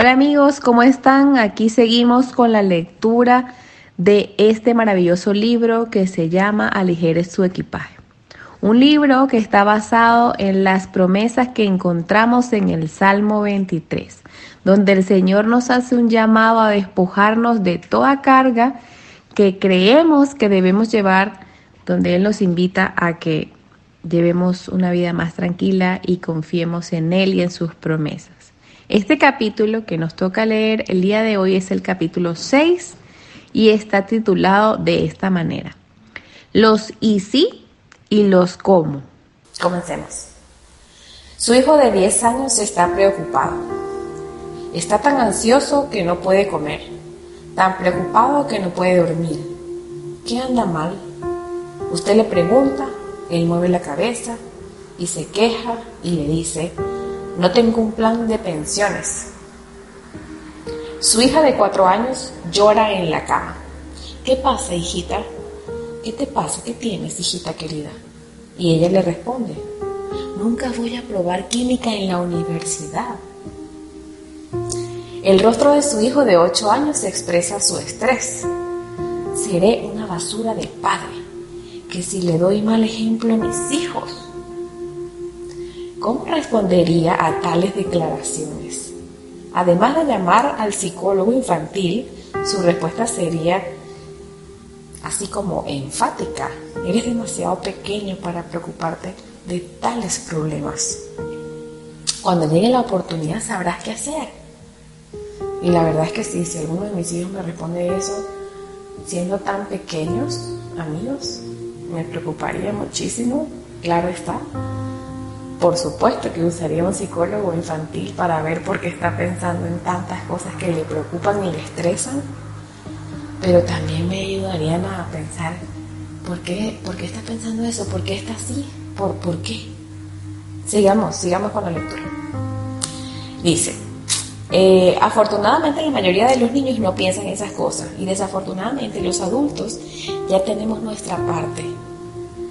Hola amigos, ¿cómo están? Aquí seguimos con la lectura de este maravilloso libro que se llama Aligere su equipaje. Un libro que está basado en las promesas que encontramos en el Salmo 23, donde el Señor nos hace un llamado a despojarnos de toda carga que creemos que debemos llevar, donde Él nos invita a que llevemos una vida más tranquila y confiemos en Él y en sus promesas. Este capítulo que nos toca leer el día de hoy es el capítulo 6 y está titulado de esta manera. Los y sí y los cómo. Comencemos. Su hijo de 10 años está preocupado. Está tan ansioso que no puede comer, tan preocupado que no puede dormir. ¿Qué anda mal? Usted le pregunta, él mueve la cabeza y se queja y le dice, no tengo un plan de pensiones. Su hija de cuatro años llora en la cama. ¿Qué pasa, hijita? ¿Qué te pasa? ¿Qué tienes, hijita querida? Y ella le responde, nunca voy a probar química en la universidad. El rostro de su hijo de ocho años expresa su estrés. Seré una basura de padre, que si le doy mal ejemplo a mis hijos, ¿Cómo respondería a tales declaraciones? Además de llamar al psicólogo infantil, su respuesta sería así como enfática. Eres demasiado pequeño para preocuparte de tales problemas. Cuando llegue la oportunidad sabrás qué hacer. Y la verdad es que sí, si alguno de mis hijos me responde eso, siendo tan pequeños, amigos, me preocuparía muchísimo, claro está. Por supuesto que usaría un psicólogo infantil para ver por qué está pensando en tantas cosas que le preocupan y le estresan, pero también me ayudarían a pensar por qué, por qué está pensando eso, por qué está así, por, por qué. Sigamos, sigamos con la lectura. Dice, eh, afortunadamente la mayoría de los niños no piensan esas cosas y desafortunadamente los adultos ya tenemos nuestra parte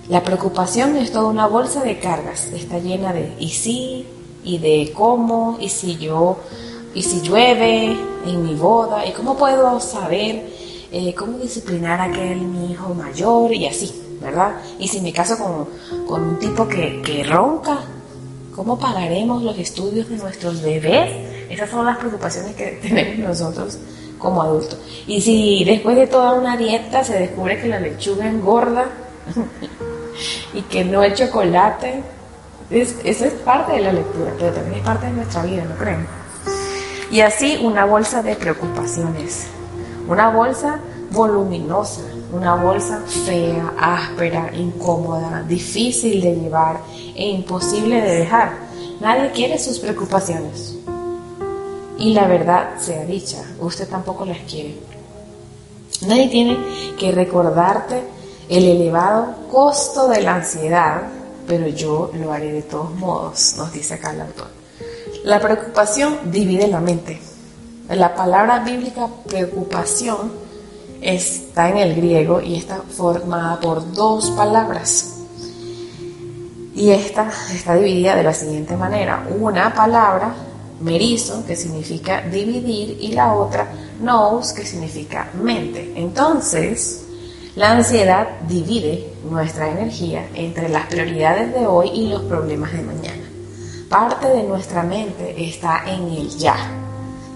la preocupación es toda una bolsa de cargas, está llena de y sí, y de cómo, y si yo, y si llueve en mi boda, y cómo puedo saber eh, cómo disciplinar a aquel mi hijo mayor, y así, ¿verdad? Y si me caso con, con un tipo que, que ronca, ¿cómo pagaremos los estudios de nuestros bebés? Esas son las preocupaciones que tenemos nosotros como adultos. Y si después de toda una dieta se descubre que la lechuga engorda, y que no el chocolate. Es, eso es parte de la lectura, pero también es parte de nuestra vida, ¿no creen? Y así una bolsa de preocupaciones, una bolsa voluminosa, una bolsa fea, áspera, incómoda, difícil de llevar e imposible de dejar. Nadie quiere sus preocupaciones. Y la verdad sea dicha, usted tampoco las quiere. Nadie tiene que recordarte el elevado costo de la ansiedad, pero yo lo haré de todos modos, nos dice acá el autor. La preocupación divide la mente. La palabra bíblica preocupación está en el griego y está formada por dos palabras. Y esta está dividida de la siguiente manera. Una palabra, merizo, que significa dividir, y la otra, nous, que significa mente. Entonces, la ansiedad divide nuestra energía entre las prioridades de hoy y los problemas de mañana. Parte de nuestra mente está en el ya,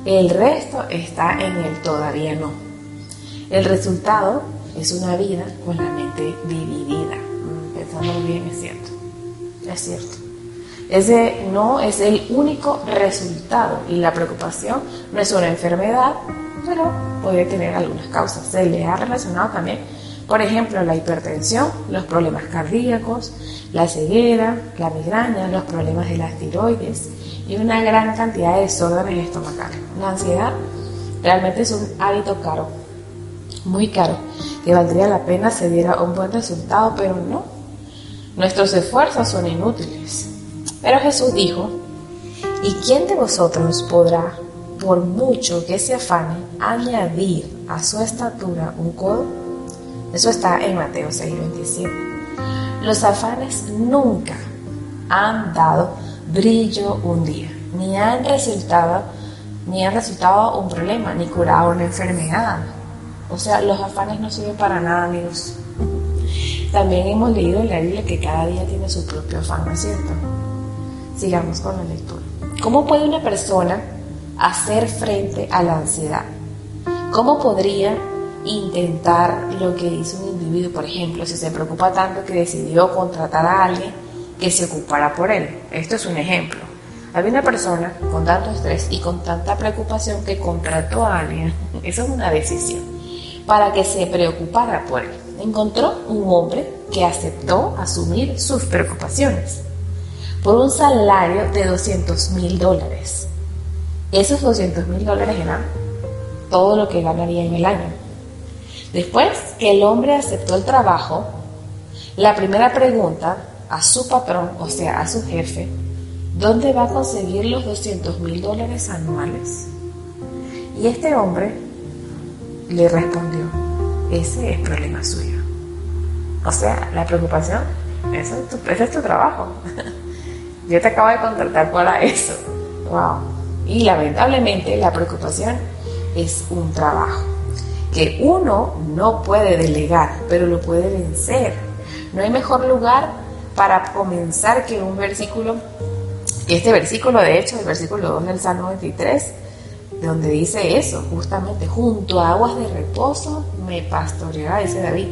el resto está en el todavía no. El resultado es una vida con la mente dividida. Mm, Pensando bien, es cierto. Es cierto. Ese no es el único resultado y la preocupación no es una enfermedad, pero puede tener algunas causas. Se le ha relacionado también por ejemplo, la hipertensión, los problemas cardíacos, la ceguera, la migraña, los problemas de las tiroides y una gran cantidad de desórdenes estomacales. La ansiedad realmente es un hábito caro, muy caro, que valdría la pena se diera un buen resultado, pero no. Nuestros esfuerzos son inútiles. Pero Jesús dijo, ¿y quién de vosotros podrá, por mucho que se afane, añadir a su estatura un codo? Eso está en Mateo 6:27. Los afanes nunca han dado brillo un día, ni han resultado ni han resultado un problema, ni curado una enfermedad. O sea, los afanes no sirven para nada, amigos. También hemos leído en la Biblia que cada día tiene su propio afán, ¿no es cierto? Sigamos con la lectura. ¿Cómo puede una persona hacer frente a la ansiedad? ¿Cómo podría intentar lo que hizo un individuo, por ejemplo, si se preocupa tanto que decidió contratar a alguien que se ocupara por él? Esto es un ejemplo. Había una persona con tanto estrés y con tanta preocupación que contrató a alguien, eso es una decisión, para que se preocupara por él. Encontró un hombre que aceptó asumir sus preocupaciones por un salario de 200 mil dólares. Esos 200 mil dólares eran todo lo que ganaría en el año. Después que el hombre aceptó el trabajo, la primera pregunta a su patrón, o sea, a su jefe, ¿dónde va a conseguir los 200 mil dólares anuales? Y este hombre le respondió, ese es problema suyo. O sea, la preocupación, eso es tu, ese es tu trabajo. Yo te acabo de contratar para eso. Wow. Y lamentablemente la preocupación es un trabajo que uno no puede delegar, pero lo puede vencer. No hay mejor lugar para comenzar que un versículo, este versículo de hecho, el versículo 2 del Salmo 23, donde dice eso, justamente, junto a aguas de reposo me pastoreará, dice David.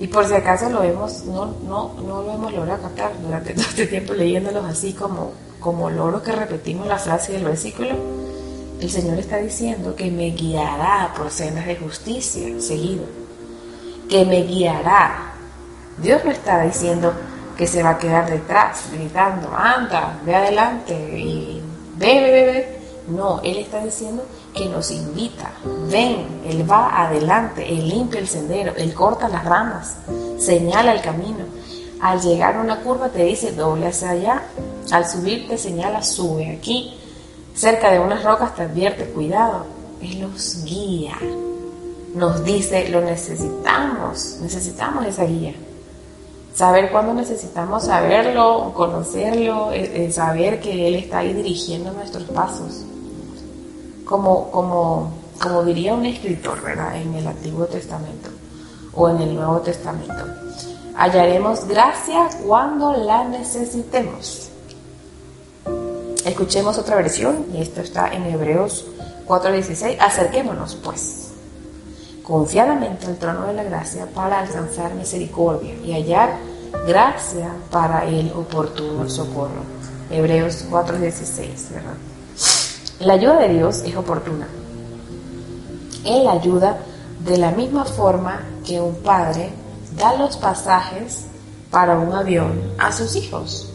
Y por si acaso lo hemos, no, no, no lo hemos logrado captar durante todo este tiempo leyéndolos así como, como loro que repetimos la frase del versículo, el Señor está diciendo que me guiará por sendas de justicia seguido, que me guiará. Dios no está diciendo que se va a quedar detrás, gritando, anda, ve adelante y ve, ve. No, Él está diciendo que nos invita, ven, Él va adelante, Él limpia el sendero, Él corta las ramas, señala el camino. Al llegar a una curva te dice doble hacia allá, al subir te señala sube aquí cerca de unas rocas te advierte, cuidado, Él nos guía, nos dice, lo necesitamos, necesitamos esa guía. Saber cuándo necesitamos saberlo, conocerlo, eh, eh, saber que Él está ahí dirigiendo nuestros pasos. Como, como, como diría un escritor, ¿verdad? En el Antiguo Testamento o en el Nuevo Testamento. Hallaremos gracia cuando la necesitemos. Escuchemos otra versión, y esto está en Hebreos 4:16. Acerquémonos, pues, confiadamente al trono de la gracia para alcanzar misericordia y hallar gracia para el oportuno socorro. Hebreos 4:16, ¿verdad? La ayuda de Dios es oportuna. Él ayuda de la misma forma que un padre da los pasajes para un avión a sus hijos.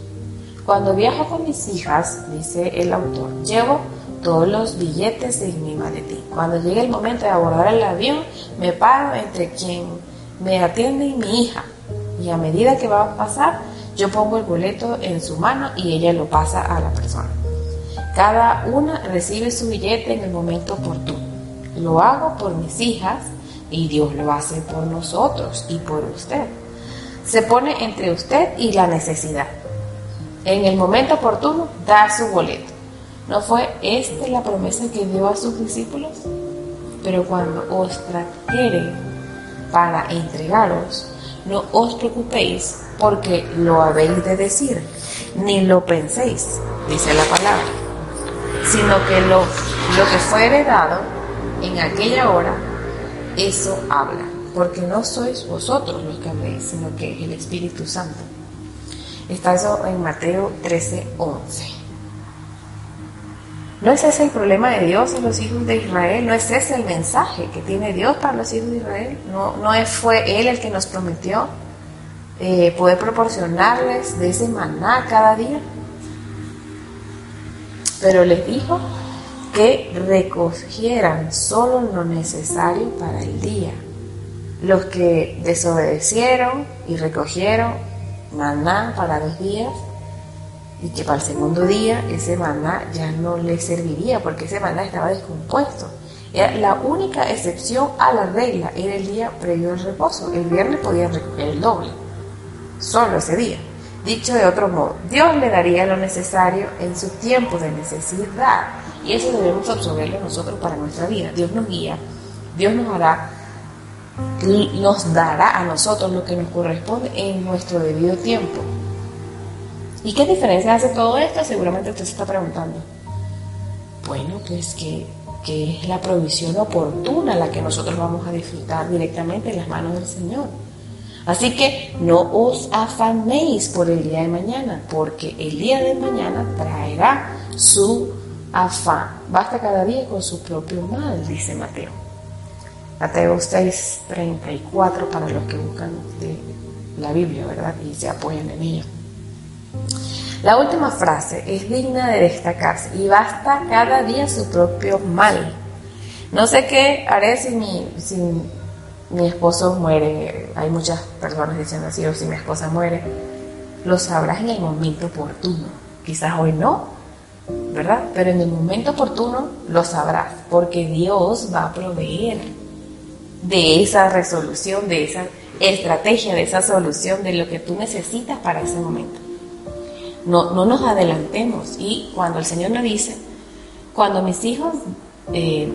Cuando viajo con mis hijas, dice el autor, llevo todos los billetes en mi maletín. Cuando llegue el momento de abordar el avión, me paro entre quien me atiende y mi hija. Y a medida que va a pasar, yo pongo el boleto en su mano y ella lo pasa a la persona. Cada una recibe su billete en el momento oportuno. Lo hago por mis hijas y Dios lo hace por nosotros y por usted. Se pone entre usted y la necesidad en el momento oportuno da su boleto. ¿No fue esta la promesa que dio a sus discípulos? Pero cuando os trajere para entregaros, no os preocupéis porque lo habéis de decir, ni lo penséis, dice la palabra, sino que lo, lo que fue heredado en aquella hora, eso habla, porque no sois vosotros los que habléis, sino que el Espíritu Santo. Está eso en Mateo 13, 11. ¿No es ese el problema de Dios en los hijos de Israel? ¿No es ese el mensaje que tiene Dios para los hijos de Israel? ¿No, no fue Él el que nos prometió eh, poder proporcionarles de ese maná cada día? Pero les dijo que recogieran solo lo necesario para el día. Los que desobedecieron y recogieron maná para dos días y que para el segundo día ese maná ya no le serviría porque ese maná estaba descompuesto. Era la única excepción a la regla era el día previo al reposo. El viernes podían recoger el doble, solo ese día. Dicho de otro modo, Dios le daría lo necesario en su tiempo de necesidad, Y eso debemos absorberlo nosotros para nuestra vida. Dios nos guía, Dios nos hará, nos dará a nosotros lo que nos corresponde en nuestro debido tiempo. ¿Y qué diferencia hace todo esto? Seguramente usted se está preguntando. Bueno, pues que, que es la provisión oportuna la que nosotros vamos a disfrutar directamente en las manos del Señor. Así que no os afanéis por el día de mañana, porque el día de mañana traerá su afán. Basta cada día con su propio mal, dice Mateo. Mateo 6, 34 para los que buscan la Biblia, ¿verdad? Y se apoyan en ella. La última frase es digna de destacarse y basta cada día su propio mal. No sé qué haré si mi, si mi esposo muere. Hay muchas personas diciendo así, o si mi esposa muere. Lo sabrás en el momento oportuno. Quizás hoy no, ¿verdad? Pero en el momento oportuno lo sabrás, porque Dios va a proveer de esa resolución, de esa estrategia, de esa solución, de lo que tú necesitas para ese momento. No, no nos adelantemos y cuando el Señor nos dice, cuando mis hijos eh,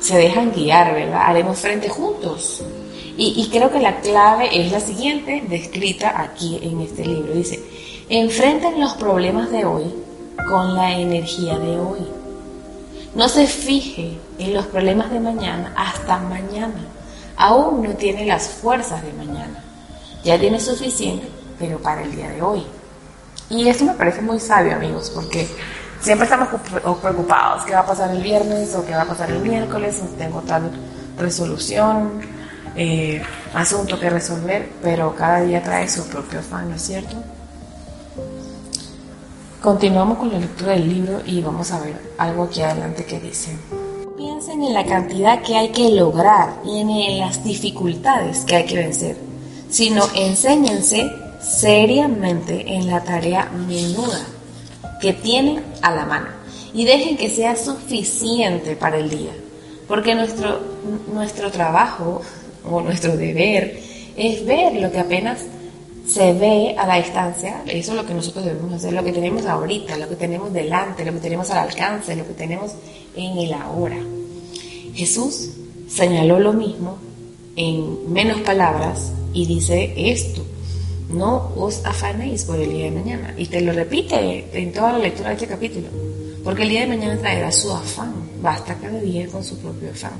se dejan guiar, ¿verdad? Haremos frente juntos. Y, y, creo que la clave es la siguiente, descrita aquí en este libro. Dice, enfrenten los problemas de hoy con la energía de hoy. No se fije en los problemas de mañana hasta mañana. Aún no tiene las fuerzas de mañana. Ya tiene suficiente, pero para el día de hoy. Y esto me parece muy sabio, amigos, porque siempre estamos preocupados, ¿qué va a pasar el viernes o qué va a pasar el miércoles? Tengo tal resolución, eh, asunto que resolver, pero cada día trae su propio afán, ¿no es cierto? Continuamos con la lectura del libro y vamos a ver algo aquí adelante que dice. Piensen en la cantidad que hay que lograr y en las dificultades que hay que vencer, sino enséñense seriamente en la tarea menuda que tienen a la mano y dejen que sea suficiente para el día, porque nuestro, nuestro trabajo o nuestro deber es ver lo que apenas se ve a la distancia, eso es lo que nosotros debemos hacer, lo que tenemos ahorita, lo que tenemos delante, lo que tenemos al alcance, lo que tenemos en el ahora. Jesús señaló lo mismo en menos palabras y dice esto, no os afanéis por el día de mañana. Y te lo repite en toda la lectura de este capítulo. Porque el día de mañana traerá su afán. Basta cada día con su propio afán.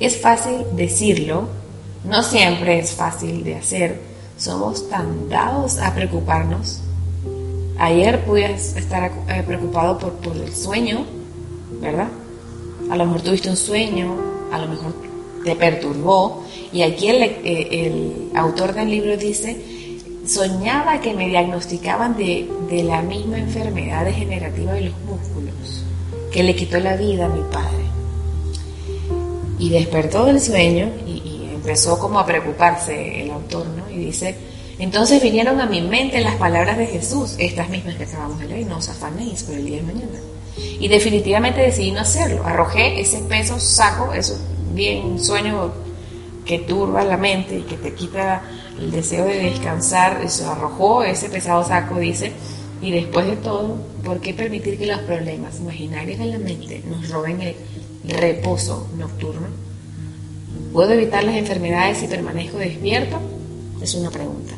Es fácil decirlo, no siempre es fácil de hacer. Somos tan dados a preocuparnos. Ayer pude estar eh, preocupado por, por el sueño, ¿verdad? A lo mejor tuviste un sueño, a lo mejor te perturbó. Y aquí el, eh, el autor del libro dice, soñaba que me diagnosticaban de, la misma enfermedad degenerativa de los músculos que le quitó la vida a mi padre. Y despertó del sueño empezó como a preocuparse el autor, ¿no? Y dice, entonces vinieron a mi mente las palabras de Jesús, estas mismas que acabamos de leer, no os afanéis por el día de mañana. Y definitivamente decidí no hacerlo. Arrojé ese peso saco, eso bien sueño que turba la mente y que te quita el deseo de descansar, se arrojó ese pesado saco, dice, y después de todo, ¿por qué permitir que los problemas imaginarios de la mente nos roben el reposo nocturno? ¿Puedo evitar las enfermedades si permanezco despierto? Es una pregunta.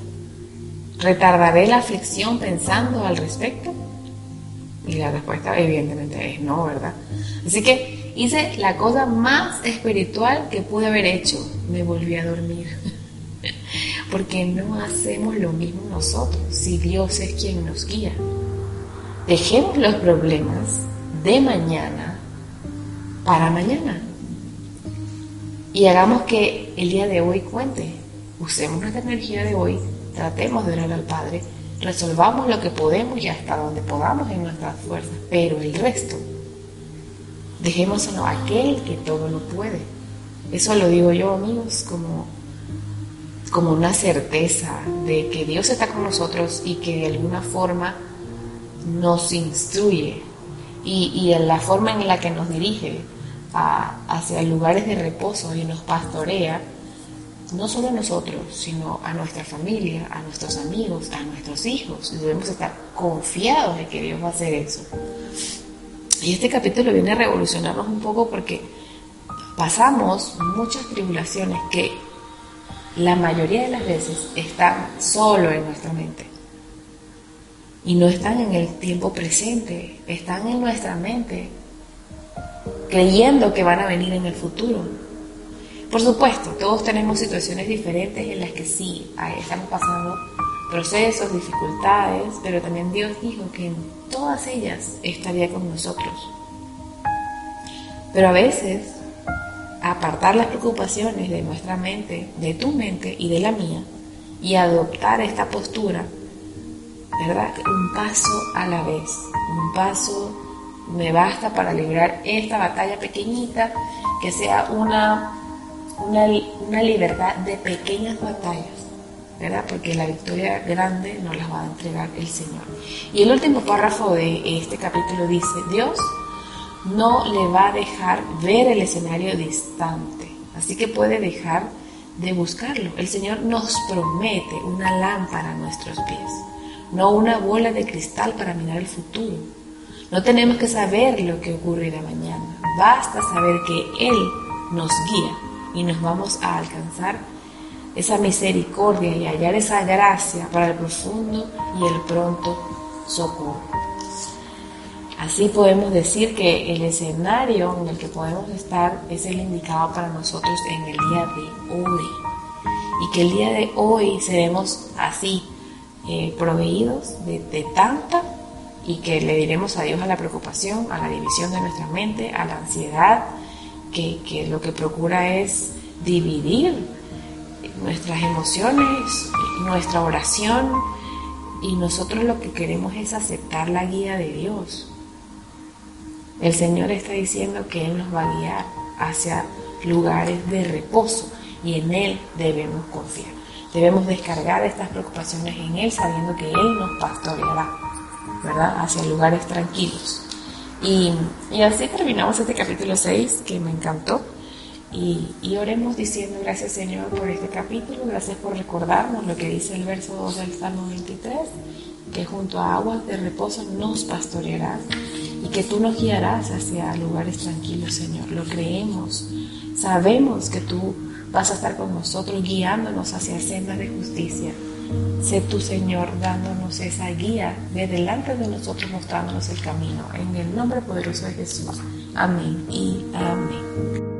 ¿Retardaré la aflicción pensando al respecto? Y la respuesta evidentemente es no, ¿verdad? Así que hice la cosa más espiritual que pude haber hecho. Me volví a dormir. porque no hacemos lo mismo nosotros si Dios es quien nos guía. Dejemos los problemas de mañana para mañana y hagamos que el día de hoy cuente. Usemos nuestra energía de hoy, tratemos de orar al Padre, resolvamos lo que podemos y hasta donde podamos en nuestras fuerzas, pero el resto, dejémoslo a aquel que todo lo puede. Eso lo digo yo, amigos, como como una certeza de que Dios está con nosotros y que de alguna forma nos instruye y, en la forma en la que nos dirige hacia lugares de reposo y nos pastorea, no solo a nosotros, sino a nuestra familia, a nuestros amigos, a nuestros hijos. Y debemos estar confiados de que Dios va a hacer eso. Y este capítulo viene a revolucionarnos un poco porque pasamos muchas tribulaciones que la mayoría de las veces están solo en nuestra mente. Y no están en el tiempo presente, están en nuestra mente, creyendo que van a venir en el futuro. Por supuesto, todos tenemos situaciones diferentes en las que sí, estamos pasando procesos, dificultades, pero también Dios dijo que en todas ellas estaría con nosotros. Pero a veces, apartar las preocupaciones de nuestra mente, de tu mente y de la mía, y adoptar esta postura, ¿verdad? Un paso a la vez, un paso me basta para librar esta batalla pequeñita, que sea una, una, libertad de pequeñas batallas ¿verdad? Porque la victoria grande nos la va a entregar el Señor. Y el último párrafo de este capítulo dice, Dios no le va a dejar ver el escenario distante, así que puede dejar de buscarlo. El Señor nos promete una lámpara a nuestros pies, no una bola de cristal para mirar el futuro. No tenemos que saber lo que ocurrirá mañana, basta saber que Él nos guía y nos vamos a alcanzar esa misericordia y hallar esa gracia para el profundo y el pronto socorro. Así podemos decir que el escenario en el que podemos estar es el indicado para nosotros en el día de hoy. Y que el día de hoy seremos así, eh, proveídos de, tanta y que le diremos adiós a la preocupación, a la división de nuestra mente, a la ansiedad, que, que lo que procura es dividir nuestras emociones, nuestra oración y nosotros lo que queremos es aceptar la guía de Dios. El Señor está diciendo que Él nos va a guiar hacia lugares de reposo y en Él debemos confiar. Debemos descargar estas preocupaciones en Él sabiendo que Él nos pastoreará, Hacia lugares tranquilos. Y, y así terminamos este capítulo 6 que me encantó. Y, oremos diciendo gracias Señor por este capítulo, gracias por recordarnos lo que dice el verso 2 del Salmo 23, que junto a aguas de reposo nos pastorearás y que tú nos guiarás hacia lugares tranquilos Señor. Lo creemos, sabemos que tú vas a estar con nosotros guiándonos hacia sendas de justicia. Sé tu Señor dándonos esa guía de delante de nosotros mostrándonos el camino. En el nombre poderoso de Jesús. Amén y amén.